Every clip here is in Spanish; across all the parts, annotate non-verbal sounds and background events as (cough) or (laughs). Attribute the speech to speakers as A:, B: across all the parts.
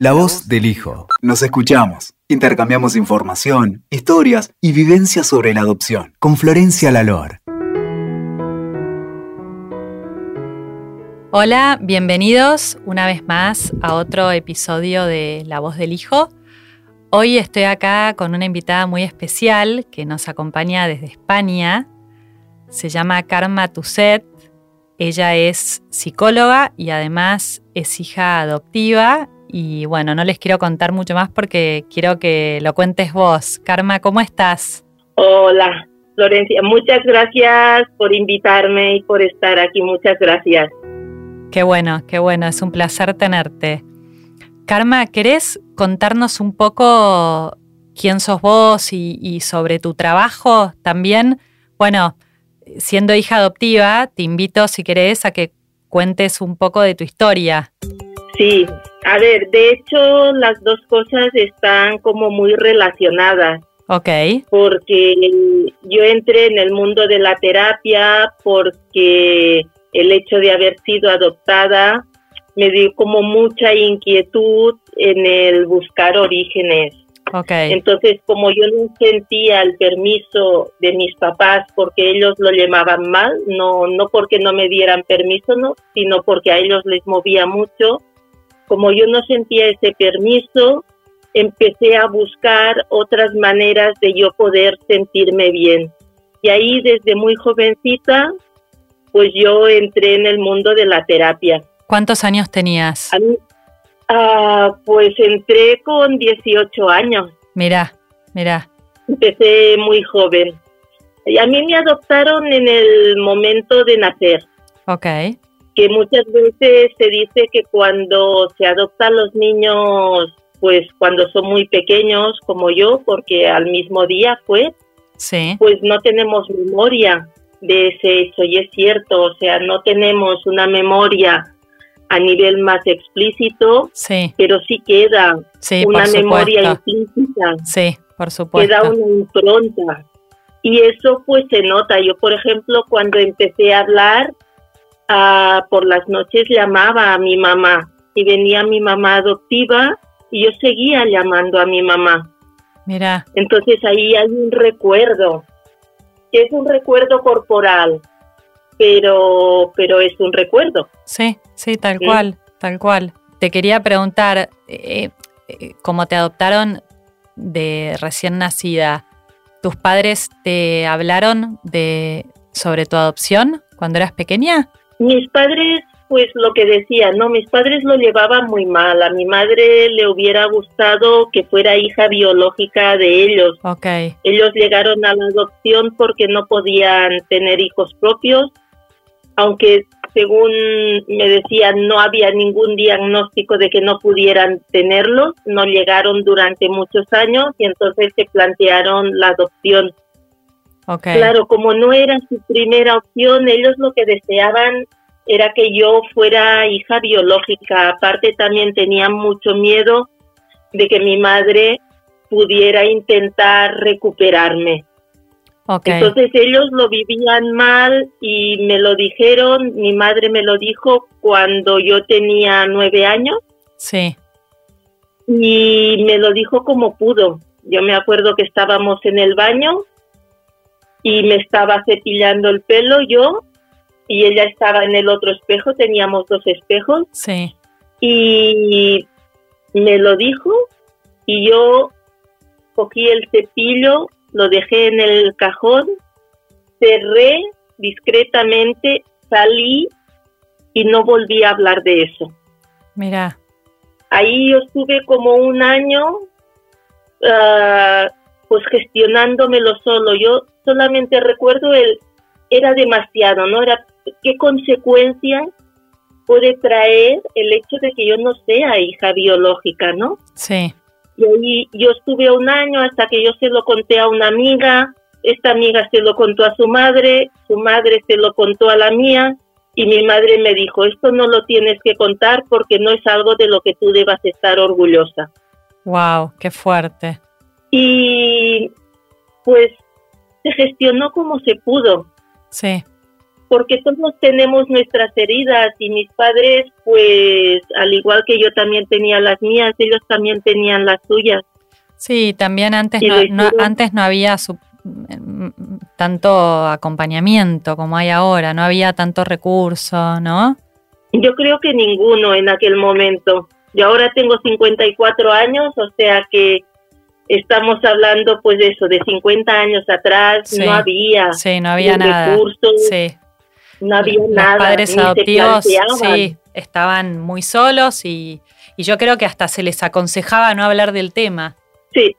A: La voz del hijo. Nos escuchamos. Intercambiamos información, historias y vivencias sobre la adopción con Florencia Lalor.
B: Hola, bienvenidos una vez más a otro episodio de La voz del hijo. Hoy estoy acá con una invitada muy especial que nos acompaña desde España. Se llama Karma Tuset. Ella es psicóloga y además es hija adoptiva y bueno, no les quiero contar mucho más porque quiero que lo cuentes vos. Karma, ¿cómo estás?
C: Hola, Florencia. Muchas gracias por invitarme y por estar aquí. Muchas gracias.
B: Qué bueno, qué bueno. Es un placer tenerte. Karma, ¿querés contarnos un poco quién sos vos y, y sobre tu trabajo también? Bueno, siendo hija adoptiva, te invito, si querés, a que cuentes un poco de tu historia.
C: Sí, a ver, de hecho las dos cosas están como muy relacionadas.
B: Ok.
C: Porque yo entré en el mundo de la terapia porque el hecho de haber sido adoptada me dio como mucha inquietud en el buscar orígenes.
B: Okay.
C: Entonces, como yo no sentía el permiso de mis papás porque ellos lo llamaban mal, no, no porque no me dieran permiso, no, sino porque a ellos les movía mucho, como yo no sentía ese permiso, empecé a buscar otras maneras de yo poder sentirme bien. Y ahí desde muy jovencita, pues yo entré en el mundo de la terapia.
B: ¿Cuántos años tenías?
C: Ah, pues entré con 18 años.
B: Mira, mira.
C: Empecé muy joven. Y a mí me adoptaron en el momento de nacer.
B: Ok
C: que muchas veces se dice que cuando se adoptan los niños, pues cuando son muy pequeños, como yo, porque al mismo día fue,
B: sí.
C: pues no tenemos memoria de ese hecho, y es cierto, o sea, no tenemos una memoria a nivel más explícito,
B: sí.
C: pero sí queda
B: sí,
C: una memoria implícita.
B: Sí, por supuesto.
C: Queda una impronta. Y eso pues se nota. Yo, por ejemplo, cuando empecé a hablar, Ah, por las noches llamaba a mi mamá y venía mi mamá adoptiva y yo seguía llamando a mi mamá.
B: Mira.
C: Entonces ahí hay un recuerdo, que es un recuerdo corporal, pero, pero es un recuerdo.
B: Sí, sí, tal cual, tal cual. Te quería preguntar, eh, eh, ¿cómo te adoptaron de recién nacida? ¿Tus padres te hablaron de sobre tu adopción cuando eras pequeña?
C: Mis padres, pues lo que decía, no, mis padres lo llevaban muy mal. A mi madre le hubiera gustado que fuera hija biológica de ellos.
B: Okay.
C: Ellos llegaron a la adopción porque no podían tener hijos propios, aunque según me decían no había ningún diagnóstico de que no pudieran tenerlos, no llegaron durante muchos años y entonces se plantearon la adopción.
B: Okay.
C: Claro, como no era su primera opción, ellos lo que deseaban era que yo fuera hija biológica. Aparte también tenían mucho miedo de que mi madre pudiera intentar recuperarme.
B: Okay.
C: Entonces ellos lo vivían mal y me lo dijeron, mi madre me lo dijo cuando yo tenía nueve años.
B: Sí.
C: Y me lo dijo como pudo. Yo me acuerdo que estábamos en el baño y me estaba cepillando el pelo yo y ella estaba en el otro espejo, teníamos dos espejos.
B: Sí.
C: Y me lo dijo y yo cogí el cepillo, lo dejé en el cajón, cerré discretamente, salí y no volví a hablar de eso.
B: Mira.
C: Ahí yo estuve como un año uh, pues gestionándomelo solo. Yo solamente recuerdo el era demasiado, ¿no? Era qué consecuencias puede traer el hecho de que yo no sea hija biológica, ¿no?
B: Sí.
C: Y ahí yo estuve un año hasta que yo se lo conté a una amiga, esta amiga se lo contó a su madre, su madre se lo contó a la mía y mi madre me dijo, esto no lo tienes que contar porque no es algo de lo que tú debas estar orgullosa.
B: Wow, qué fuerte.
C: Y pues se gestionó como se pudo.
B: Sí.
C: porque todos tenemos nuestras heridas y mis padres, pues al igual que yo también tenía las mías, ellos también tenían las suyas.
B: Sí, también antes no, antes no había tanto acompañamiento como hay ahora, no había tanto recurso, ¿no?
C: Yo creo que ninguno en aquel momento. Yo ahora tengo 54 años, o sea que estamos hablando pues de eso, de 50 años atrás, no había,
B: sí, no había nada. recursos, sí.
C: no había nada.
B: Los padres adoptivos sí, estaban muy solos y, y yo creo que hasta se les aconsejaba no hablar del tema.
C: Sí.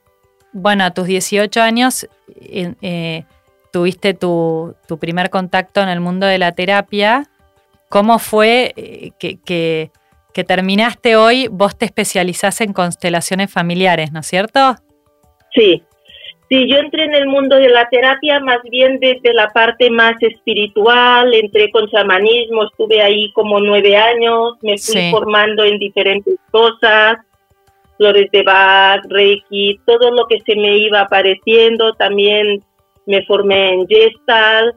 B: Bueno, a tus 18 años eh, eh, tuviste tu, primer contacto en el mundo de la terapia. ¿Cómo fue eh, que, que, terminaste hoy? Vos te especializás en constelaciones familiares, ¿no es cierto?
C: Sí. Sí, yo entré en el mundo de la terapia más bien desde la parte más espiritual, entré con chamanismo, estuve ahí como nueve años, me fui formando en diferentes cosas, flores de Bach, Reiki, todo lo que se me iba apareciendo. También me formé en Gestalt,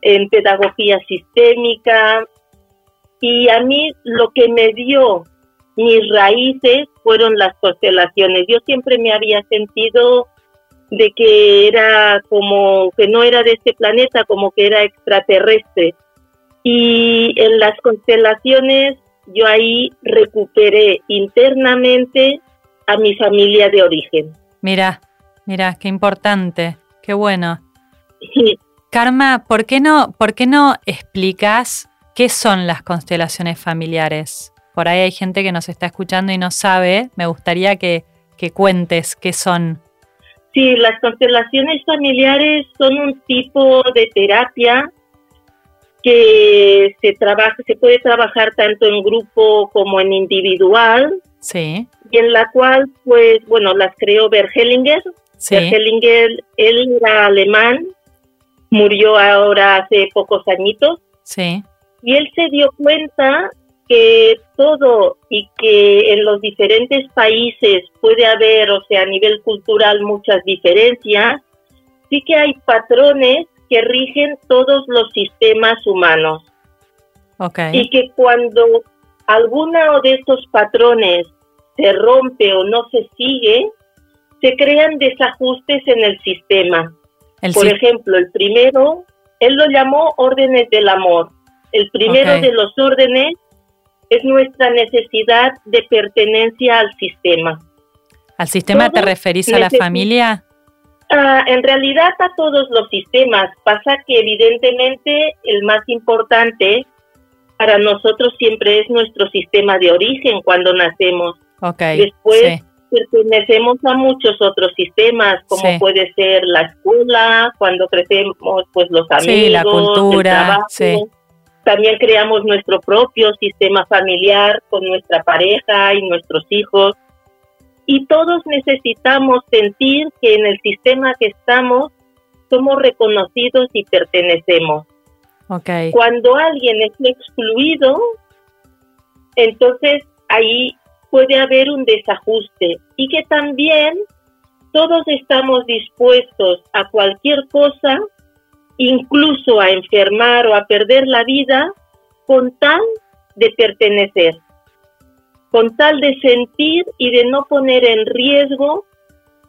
C: en pedagogía sistémica. Y a mí lo que me dio mis raíces fueron las constelaciones. Yo siempre me había sentido de que era como que no era de este planeta, como que era extraterrestre. Y en las constelaciones yo ahí recuperé internamente a mi familia de origen.
B: Mira, mira, qué importante, qué bueno. Karma, ¿por qué no, por qué no explicas qué son las constelaciones familiares? Por ahí hay gente que nos está escuchando y no sabe. Me gustaría que, que cuentes qué son.
C: Sí, las constelaciones familiares son un tipo de terapia que se trabaja, se puede trabajar tanto en grupo como en individual.
B: Sí
C: y en la cual, pues, bueno, las creó Bergelinger. Sí. Bergelinger, él era alemán, murió ahora hace pocos añitos.
B: Sí.
C: Y él se dio cuenta que todo y que en los diferentes países puede haber, o sea, a nivel cultural muchas diferencias, sí que hay patrones que rigen todos los sistemas humanos.
B: Okay.
C: Y que cuando alguno de estos patrones se rompe o no se sigue, se crean desajustes en el sistema. Por ejemplo, el primero, él lo llamó órdenes del amor. El primero de los órdenes es nuestra necesidad de pertenencia al sistema.
B: ¿Al sistema te referís a la familia?
C: Ah, en realidad a todos los sistemas. Pasa que evidentemente el más importante para nosotros siempre es nuestro sistema de origen cuando nacemos. Después pertenecemos a muchos otros sistemas, como puede ser la escuela, cuando crecemos, pues los amigos,
B: la cultura,
C: También creamos nuestro propio sistema familiar con nuestra pareja y nuestros hijos. Y todos necesitamos sentir que en el sistema que estamos somos reconocidos y pertenecemos. Cuando alguien es excluido, entonces ahí puede haber un desajuste y que también todos estamos dispuestos a cualquier cosa, incluso a enfermar o a perder la vida, con tal de pertenecer, con tal de sentir y de no poner en riesgo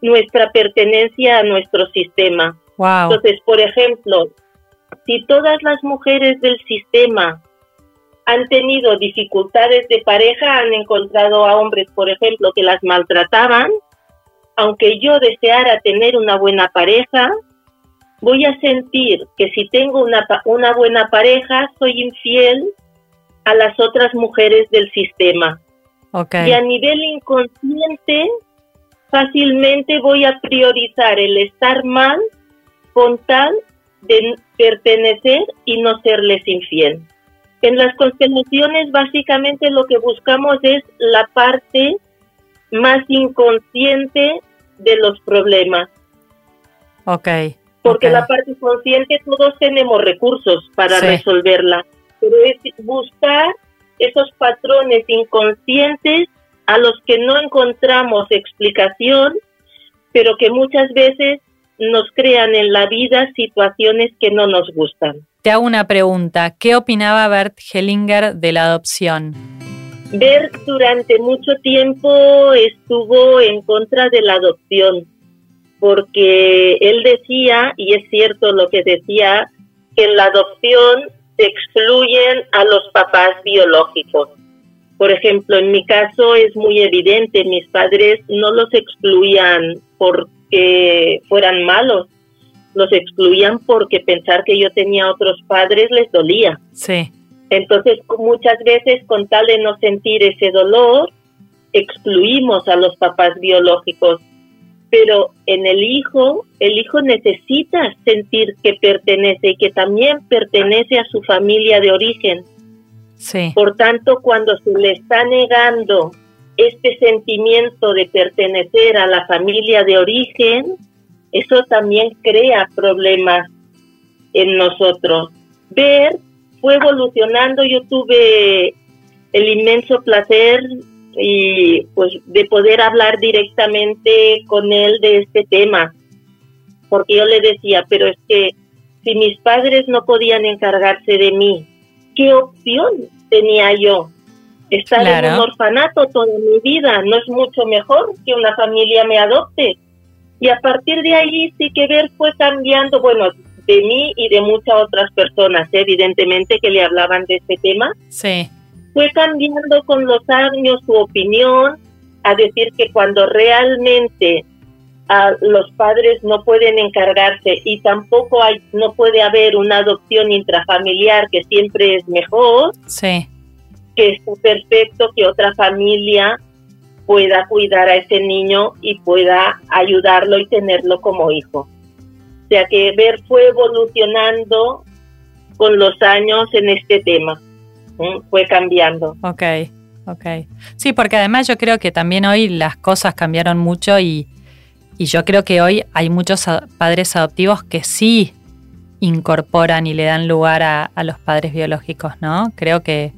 C: nuestra pertenencia a nuestro sistema. Entonces, por ejemplo, si todas las mujeres del sistema han tenido dificultades de pareja, han encontrado a hombres, por ejemplo, que las maltrataban, aunque yo deseara tener una buena pareja, voy a sentir que si tengo una, una buena pareja, soy infiel a las otras mujeres del sistema. Y a nivel inconsciente, fácilmente voy a priorizar el estar mal con tal de pertenecer y no serles infiel. En las constelaciones básicamente lo que buscamos es la parte más inconsciente de los problemas.
B: Ok.
C: Porque la parte consciente todos tenemos recursos para resolverla, pero es buscar esos patrones inconscientes a los que no encontramos explicación, pero que muchas veces nos crean en la vida situaciones que no nos gustan.
B: Te hago una pregunta. ¿Qué opinaba Bert Hellinger de la adopción?
C: Bert durante mucho tiempo estuvo en contra de la adopción, porque él decía, y es cierto lo que decía, que en la adopción se excluyen a los papás biológicos. Por ejemplo, en mi caso es muy evidente, mis padres no los excluían porque fueran malos, los excluían porque pensar que yo tenía otros padres les dolía.
B: Sí.
C: Entonces, muchas veces, con tal de no sentir ese dolor, excluimos a los papás biológicos. Pero en el hijo, el hijo necesita sentir que pertenece y que también pertenece a su familia de origen.
B: Sí.
C: Por tanto, cuando se le está negando este sentimiento de pertenecer a la familia de origen, eso también crea problemas en nosotros. Ver fue evolucionando, yo tuve el inmenso placer y pues de poder hablar directamente con él de este tema, porque yo le decía, pero es que si mis padres no podían encargarse de mí, ¿qué opción tenía yo? Estar en un orfanato toda mi vida no es mucho mejor que una familia me adopte. Y a partir de ahí sí que ver fue cambiando, bueno, de mí y de muchas otras personas, evidentemente, que le hablaban de este tema.
B: Sí.
C: Fue cambiando con los años su opinión a decir que cuando realmente a los padres no pueden encargarse y tampoco hay no puede haber una adopción intrafamiliar que siempre es mejor
B: sí.
C: que es perfecto que otra familia pueda cuidar a ese niño y pueda ayudarlo y tenerlo como hijo sea que ver fue evolucionando con los años en este tema, fue cambiando.
B: Ok, ok. Sí, porque además yo creo que también hoy las cosas cambiaron mucho y, y yo creo que hoy hay muchos padres adoptivos que sí incorporan y le dan lugar a, a los padres biológicos, ¿no? Creo que,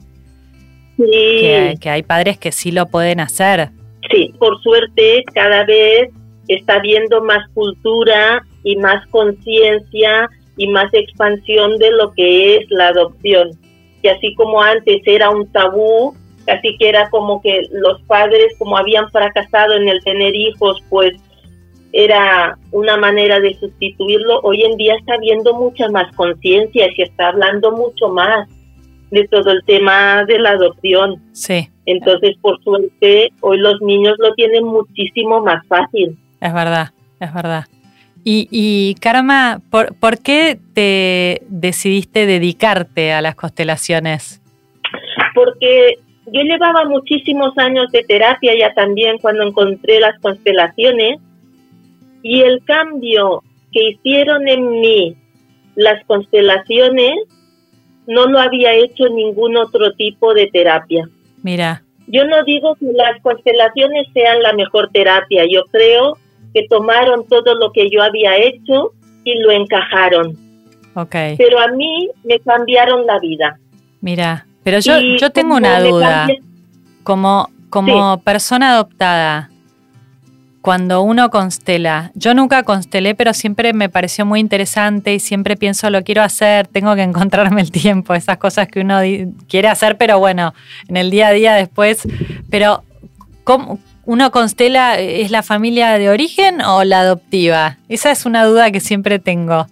B: que, que hay padres que sí lo pueden hacer.
C: Sí, por suerte cada vez está habiendo más cultura y más conciencia y más expansión de lo que es la adopción. Y así como antes era un tabú, así que era como que los padres, como habían fracasado en el tener hijos, pues era una manera de sustituirlo. Hoy en día está habiendo mucha más conciencia y se está hablando mucho más de todo el tema de la adopción.
B: Sí.
C: Entonces, por suerte, hoy los niños lo tienen muchísimo más fácil.
B: Es verdad, es verdad. Y, y Karma, ¿por, ¿por qué te decidiste dedicarte a las constelaciones?
C: Porque yo llevaba muchísimos años de terapia ya también cuando encontré las constelaciones y el cambio que hicieron en mí las constelaciones no lo había hecho ningún otro tipo de terapia.
B: Mira.
C: Yo no digo que las constelaciones sean la mejor terapia, yo creo que tomaron todo lo que yo había hecho y lo encajaron.
B: Okay.
C: Pero a mí me cambiaron la vida.
B: Mira, pero yo, yo tengo una duda. Como, como persona adoptada, cuando uno constela, yo nunca constelé, pero siempre me pareció muy interesante y siempre pienso, lo quiero hacer, tengo que (laughs) encontrarme el tiempo, esas cosas que uno quiere hacer, pero bueno, en el día a día después. Pero, ¿cómo, ¿Uno constela es la familia de origen o la adoptiva? Esa es una duda que siempre tengo.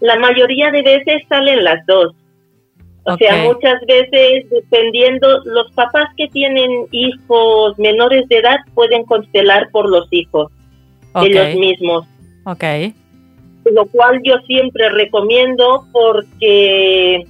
C: La mayoría de veces salen las dos. O sea, muchas veces, dependiendo, los papás que tienen hijos menores de edad pueden constelar por los hijos, ellos mismos.
B: Ok.
C: Lo cual yo siempre recomiendo porque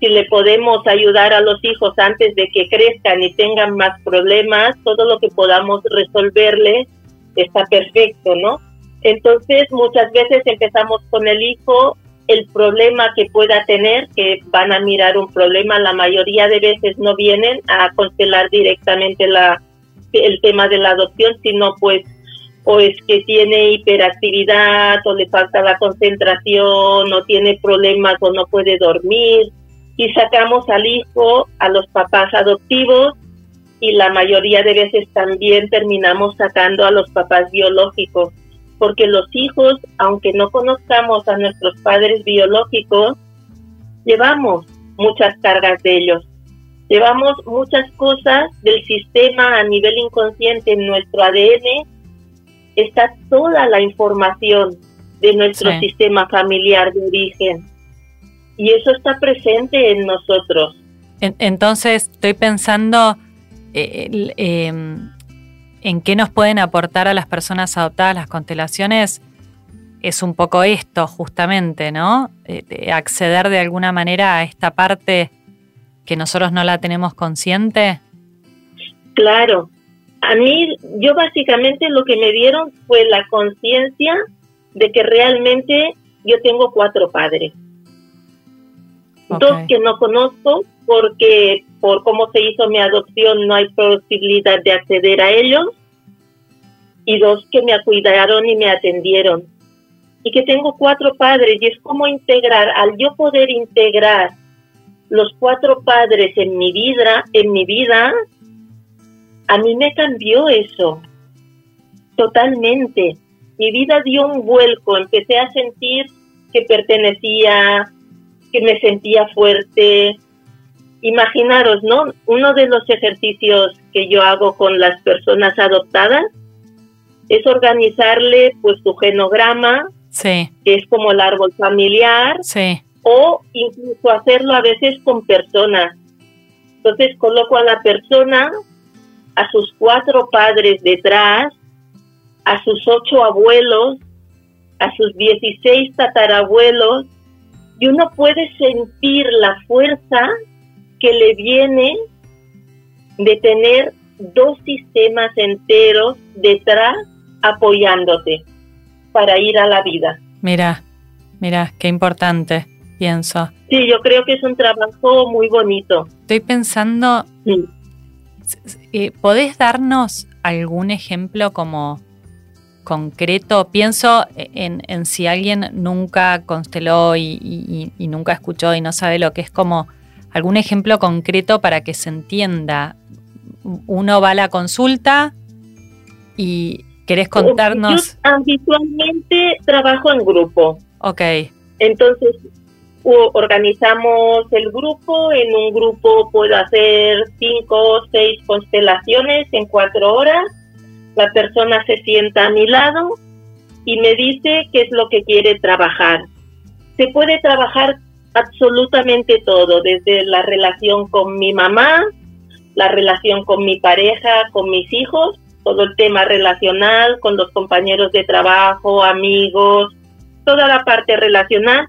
C: si le podemos ayudar a los hijos antes de que crezcan y tengan más problemas, todo lo que podamos resolverle está perfecto, ¿no? Entonces, muchas veces empezamos con el hijo, el problema que pueda tener, que van a mirar un problema, la mayoría de veces no vienen a constelar directamente la, el tema de la adopción, sino pues o es que tiene hiperactividad o le falta la concentración o tiene problemas o no puede dormir y sacamos al hijo a los papás adoptivos y la mayoría de veces también terminamos sacando a los papás biológicos. porque los hijos, aunque no conozcamos a nuestros padres biológicos, llevamos muchas cargas de ellos. Llevamos muchas cosas del sistema a nivel inconsciente en nuestro ADN. Está toda la información de nuestro sistema familiar de origen. Y eso está presente en nosotros.
B: Entonces, estoy pensando eh, em, en qué nos pueden aportar a las personas adoptadas las constelaciones. Es un poco esto, justamente, ¿no? Eh, acceder de alguna manera a esta parte que nosotros no la tenemos consciente?
C: Claro. A mí, yo básicamente lo que me dieron fue la conciencia de que realmente yo tengo cuatro padres. Dos que no conozco porque por cómo se hizo mi adopción no hay posibilidad de acceder a ellos. Y dos que me cuidaron y me atendieron. Y que tengo cuatro padres y es como integrar, al yo poder integrar los cuatro padres en mi vida, en mi vida, a mí me cambió eso totalmente. Mi vida dio un vuelco, empecé a sentir que pertenecía, que me sentía fuerte. Imaginaros, ¿no? Uno de los ejercicios que yo hago con las personas adoptadas es organizarle pues su genograma,
B: sí.
C: que es como el árbol familiar,
B: sí
C: o incluso hacerlo a veces con personas. Entonces coloco a la persona, a sus cuatro padres detrás, a sus ocho abuelos, a sus dieciséis tatarabuelos, y uno puede sentir la fuerza que le viene de tener dos sistemas enteros detrás apoyándote para ir a la vida.
B: Mira, mira, qué importante pienso.
C: Sí, yo creo que es un trabajo muy bonito.
B: Estoy pensando, eh, ¿podés darnos algún ejemplo como concreto? Pienso en, si alguien nunca consteló y, nunca escuchó y no sabe lo que es como algún ejemplo concreto para que se entienda. Uno va a la consulta y querés contarnos...
C: Yo habitualmente trabajo en grupo.
B: Ok.
C: Entonces, organizamos el grupo, en un grupo puedo hacer cinco o seis constelaciones en cuatro horas, la persona se sienta a mi lado y me dice qué es lo que quiere trabajar. Se puede trabajar absolutamente todo, desde la relación con mi mamá, la relación con mi pareja, con mis hijos, todo el tema relacional, con los compañeros de trabajo, amigos, toda la parte relacional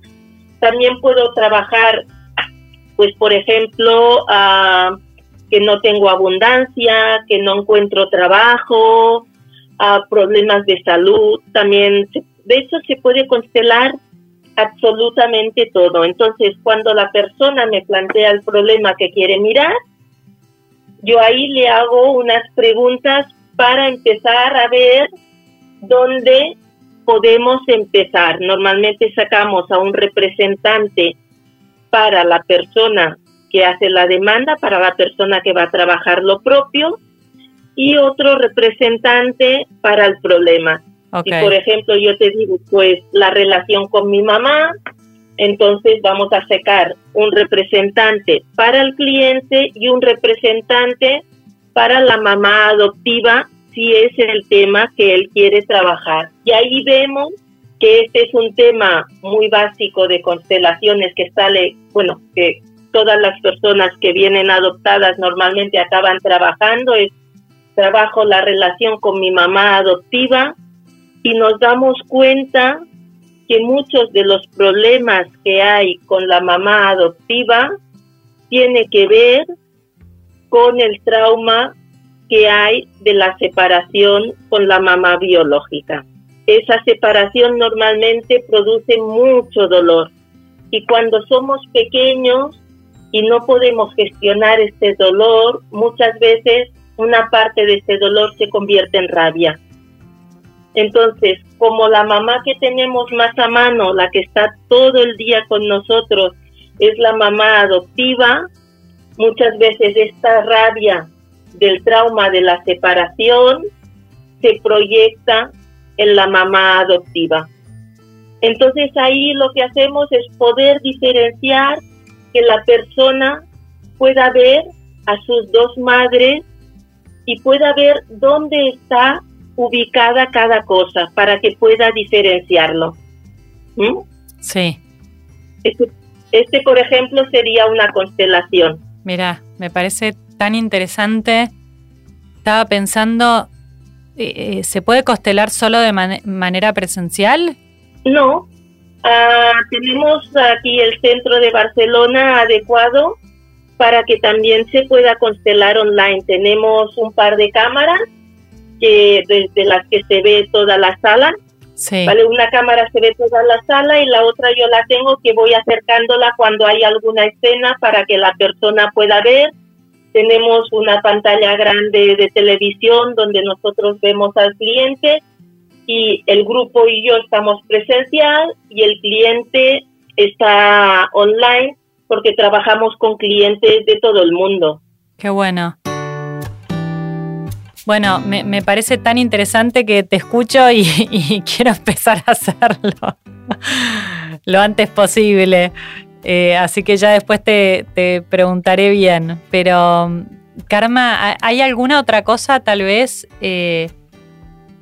C: también puedo trabajar, pues por ejemplo, uh, que no tengo abundancia, que no encuentro trabajo, problemas de salud. También, de hecho, se puede constelar absolutamente todo. Entonces, cuando la persona me plantea el problema que quiere mirar, yo ahí le hago unas preguntas para empezar a ver dónde podemos empezar. Normalmente sacamos a un representante para la persona que hace la demanda, para la persona que va a trabajar lo propio, y otro representante para el problema. Si, por ejemplo, yo te digo, pues la relación con mi mamá, entonces vamos a sacar un representante para el cliente y un representante para la mamá adoptiva si es el tema que él quiere trabajar. Y ahí vemos que este es un tema muy básico de constelaciones que sale, bueno, que todas las personas que vienen adoptadas normalmente acaban trabajando, es trabajo la relación con mi mamá adoptiva y nos damos cuenta que muchos de los problemas que hay con la mamá adoptiva tiene que ver con el trauma que hay de la separación con la mamá biológica. Esa separación normalmente produce mucho dolor y cuando somos pequeños y no podemos gestionar este dolor, muchas veces una parte de ese dolor se convierte en rabia. Entonces, como la mamá que tenemos más a mano, la que está todo el día con nosotros, es la mamá adoptiva, muchas veces esta rabia del trauma de la separación se proyecta en la mamá adoptiva. Entonces ahí lo que hacemos es poder diferenciar que la persona pueda ver a sus dos madres y pueda ver dónde está ubicada cada cosa para que pueda diferenciarlo.
B: ¿Mm? Sí.
C: Este, este, por ejemplo, sería una constelación.
B: Mira, me parece tan interesante. Estaba pensando, eh, eh, ¿se puede constelar solo de manera presencial?
C: No. Ah, tenemos aquí el centro de Barcelona adecuado para que también se pueda constelar online. Tenemos un par de cámaras que desde las que se ve toda la sala. ¿vale? Una cámara se ve toda la sala y la otra yo la tengo que voy acercándola cuando hay alguna escena para que la persona pueda ver. Tenemos una pantalla grande de televisión donde nosotros vemos al cliente y el grupo y yo estamos presencial y el cliente está online porque trabajamos con clientes de todo el mundo.
B: Qué bueno. Bueno, me, parece tan interesante que te escucho y, (laughs) quiero empezar a hacerlo (laughs) lo antes posible. Eh, así que ya después te, preguntaré bien. Pero, Karma, ¿hay alguna otra cosa tal vez eh,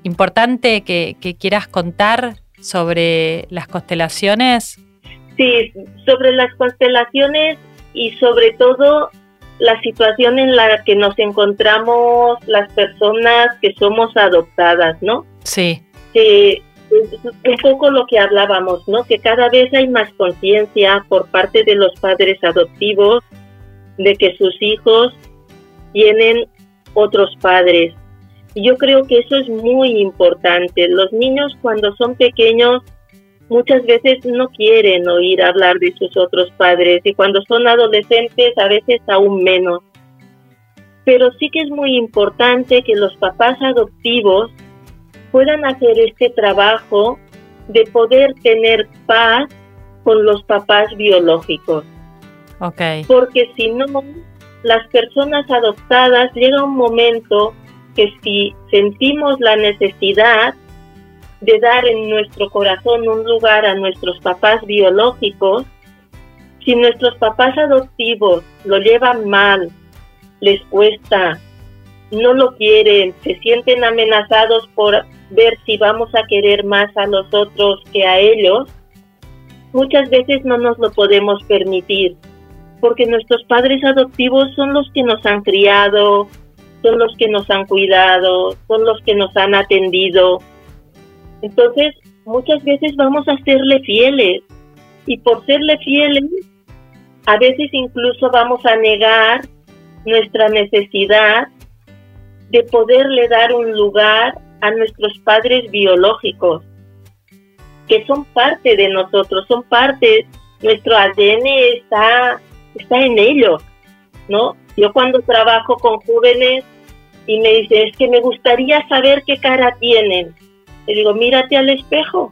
B: importante que, que quieras contar sobre las constelaciones?
C: Sí, sobre las constelaciones y sobre todo la situación en la que nos encontramos las personas que somos adoptadas, ¿no?
B: Sí.
C: Que un poco lo que hablábamos, ¿no? Que cada vez hay más conciencia por parte de los padres adoptivos de que sus hijos tienen otros padres. Yo creo que eso es muy importante. Los niños cuando son pequeños muchas veces no quieren oír hablar de sus otros padres y cuando son adolescentes a veces aún menos. Pero sí que es muy importante que los papás adoptivos puedan hacer este trabajo de poder tener paz con los papás biológicos.
B: Okay.
C: Porque si no, las personas adoptadas llega un momento que si sentimos la necesidad, de dar en nuestro corazón un lugar a nuestros papás biológicos, si nuestros papás adoptivos lo llevan mal, les cuesta, no lo quieren, se sienten amenazados por ver si vamos a querer más a los otros que a ellos, muchas veces no nos lo podemos permitir, porque nuestros padres adoptivos son los que nos han criado, son los que nos han cuidado, son los que nos han atendido, entonces, muchas veces vamos a serle fieles y por serle fieles, a veces incluso vamos a negar nuestra necesidad de poderle dar un lugar a nuestros padres biológicos, que son parte de nosotros, son parte, nuestro ADN está, está en ellos, ¿no? Yo cuando trabajo con jóvenes y me dicen, es que me gustaría saber qué cara tienen, le digo, mírate al espejo.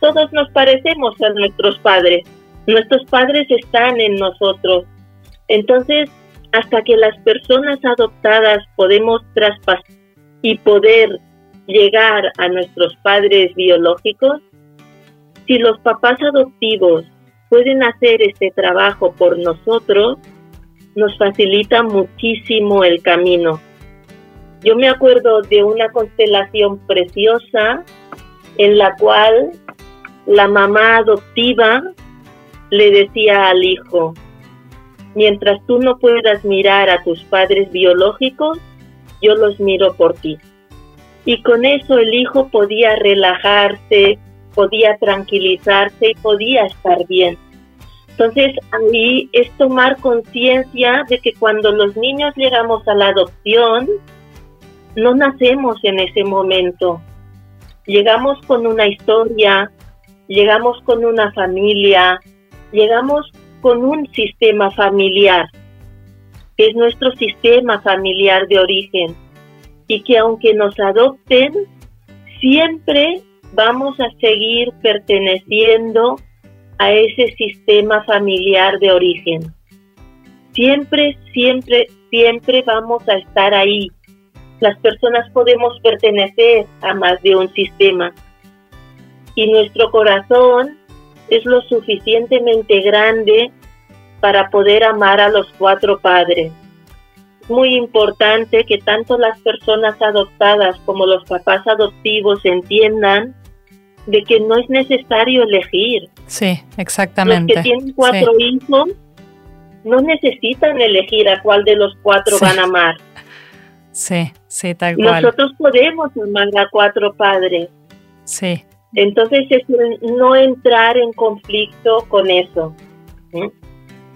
C: Todos nos parecemos a nuestros padres. Nuestros padres están en nosotros. Entonces, hasta que las personas adoptadas podemos traspasar y poder llegar a nuestros padres biológicos, si los papás adoptivos pueden hacer este trabajo por nosotros, nos facilita muchísimo el camino. Yo me acuerdo de una constelación preciosa en la cual la mamá adoptiva le decía al hijo, mientras tú no puedas mirar a tus padres biológicos, yo los miro por ti. Y con eso el hijo podía relajarse, podía tranquilizarse y podía estar bien. Entonces ahí es tomar conciencia de que cuando los niños llegamos a la adopción, no nacemos en ese momento. Llegamos con una historia, llegamos con una familia, llegamos con un sistema familiar, que es nuestro sistema familiar de origen, y que aunque nos adopten, siempre vamos a seguir perteneciendo a ese sistema familiar de origen. Siempre, siempre, siempre vamos a estar ahí las personas podemos pertenecer a más de un sistema y nuestro corazón es lo suficientemente grande para poder amar a los cuatro padres. Es muy importante que tanto las personas adoptadas como los papás adoptivos entiendan de que no es necesario elegir.
B: Sí, exactamente.
C: Los que tienen cuatro hijos no necesitan elegir a cuál de los cuatro van a amar.
B: Sí, sí, tal cual.
C: Nosotros podemos amar a cuatro padres.
B: Sí.
C: Entonces es no entrar en conflicto con eso.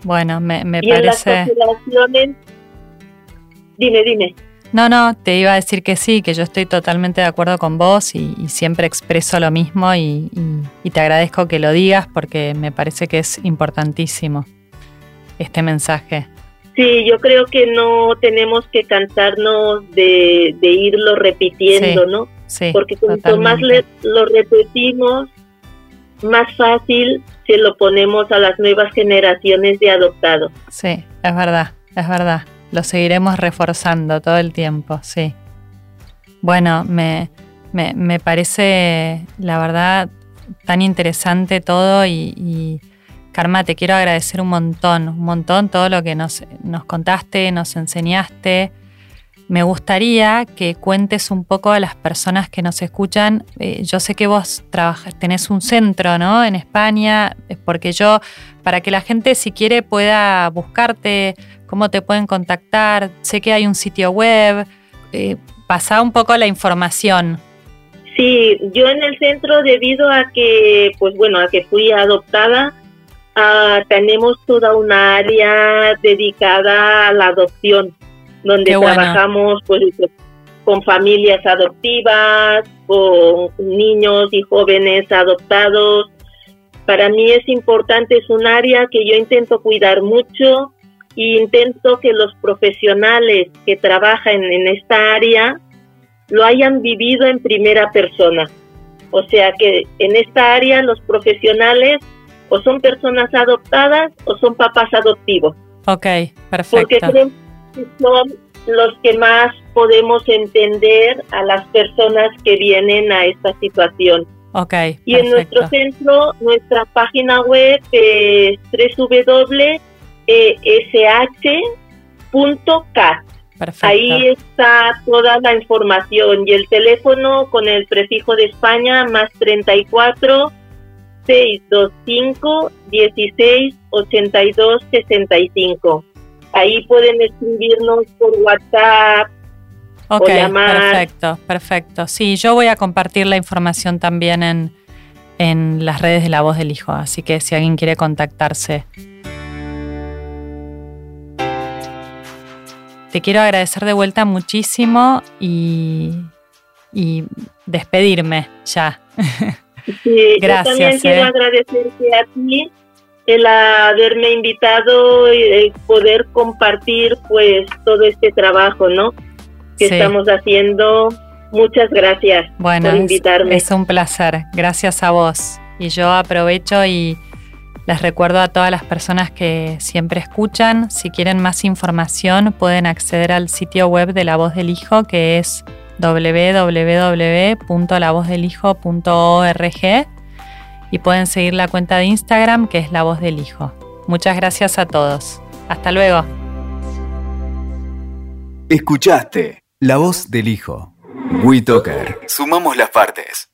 B: Bueno, me, me
C: y
B: parece...
C: En las constelaciones... Dime, dime.
B: No, no, te iba a decir que sí, que yo estoy totalmente de acuerdo con vos y, siempre expreso lo mismo y, te agradezco que lo digas porque me parece que es importantísimo este mensaje.
C: Sí, yo creo que no tenemos que cansarnos de, irlo repitiendo, ¿no?
B: Sí,
C: porque cuanto más lo repetimos, más fácil se lo ponemos a las nuevas generaciones de adoptados.
B: Sí, es verdad, es verdad lo seguiremos reforzando todo el tiempo, sí. Bueno, me, me, parece, la verdad, tan interesante todo y, Karma, te quiero agradecer un montón, un montón todo lo que nos, nos contaste, nos enseñaste. Me gustaría que cuentes un poco a las personas que nos escuchan. Eh, yo sé que vos trabajas, tenés un centro, ¿no? En España, porque yo, para que la gente si quiere pueda buscarte, cómo te pueden contactar. Sé que hay un sitio web. Eh, un poco la información.
C: Sí, yo en el centro debido a que, pues bueno, a que fui adoptada, ah, tenemos toda una área dedicada a la adopción, donde trabajamos pues con familias adoptivas, con niños y jóvenes adoptados. Para mí es importante, es un área que yo intento cuidar mucho, intento que los profesionales que trabajan en esta área lo hayan vivido en primera persona. O sea que en esta área los profesionales o son personas adoptadas o son papás adoptivos.
B: Ok, perfecto.
C: Porque son los que más podemos entender a las personas que vienen a esta situación.
B: Ok.
C: Y en nuestro centro, nuestra página web es www sh.cat. Ahí está toda la información y el teléfono con el prefijo de España más 34 625 16 82 65. Ahí pueden escribirnos por WhatsApp.
B: Ok, perfecto, perfecto. Sí, yo voy a compartir la información también en, en las redes de La Voz del Hijo, así que si alguien quiere contactarse. Te quiero agradecer de vuelta muchísimo y, despedirme ya. (laughs)
C: Gracias. Yo también quiero eh. agradecerte a ti el haberme invitado y el poder compartir pues todo este trabajo, ¿no? Que estamos haciendo. Muchas gracias por invitarme.
B: es un placer. Gracias a vos. Y yo aprovecho y les recuerdo a todas las personas que siempre escuchan, si quieren más información pueden acceder al sitio web de La Voz del Hijo que es www.lavozdelhijo.org y pueden seguir la cuenta de Instagram que es La Voz del Hijo. Muchas gracias a todos. Hasta luego.
A: Escuchaste La Voz del Hijo. WeToker. Sumamos las partes.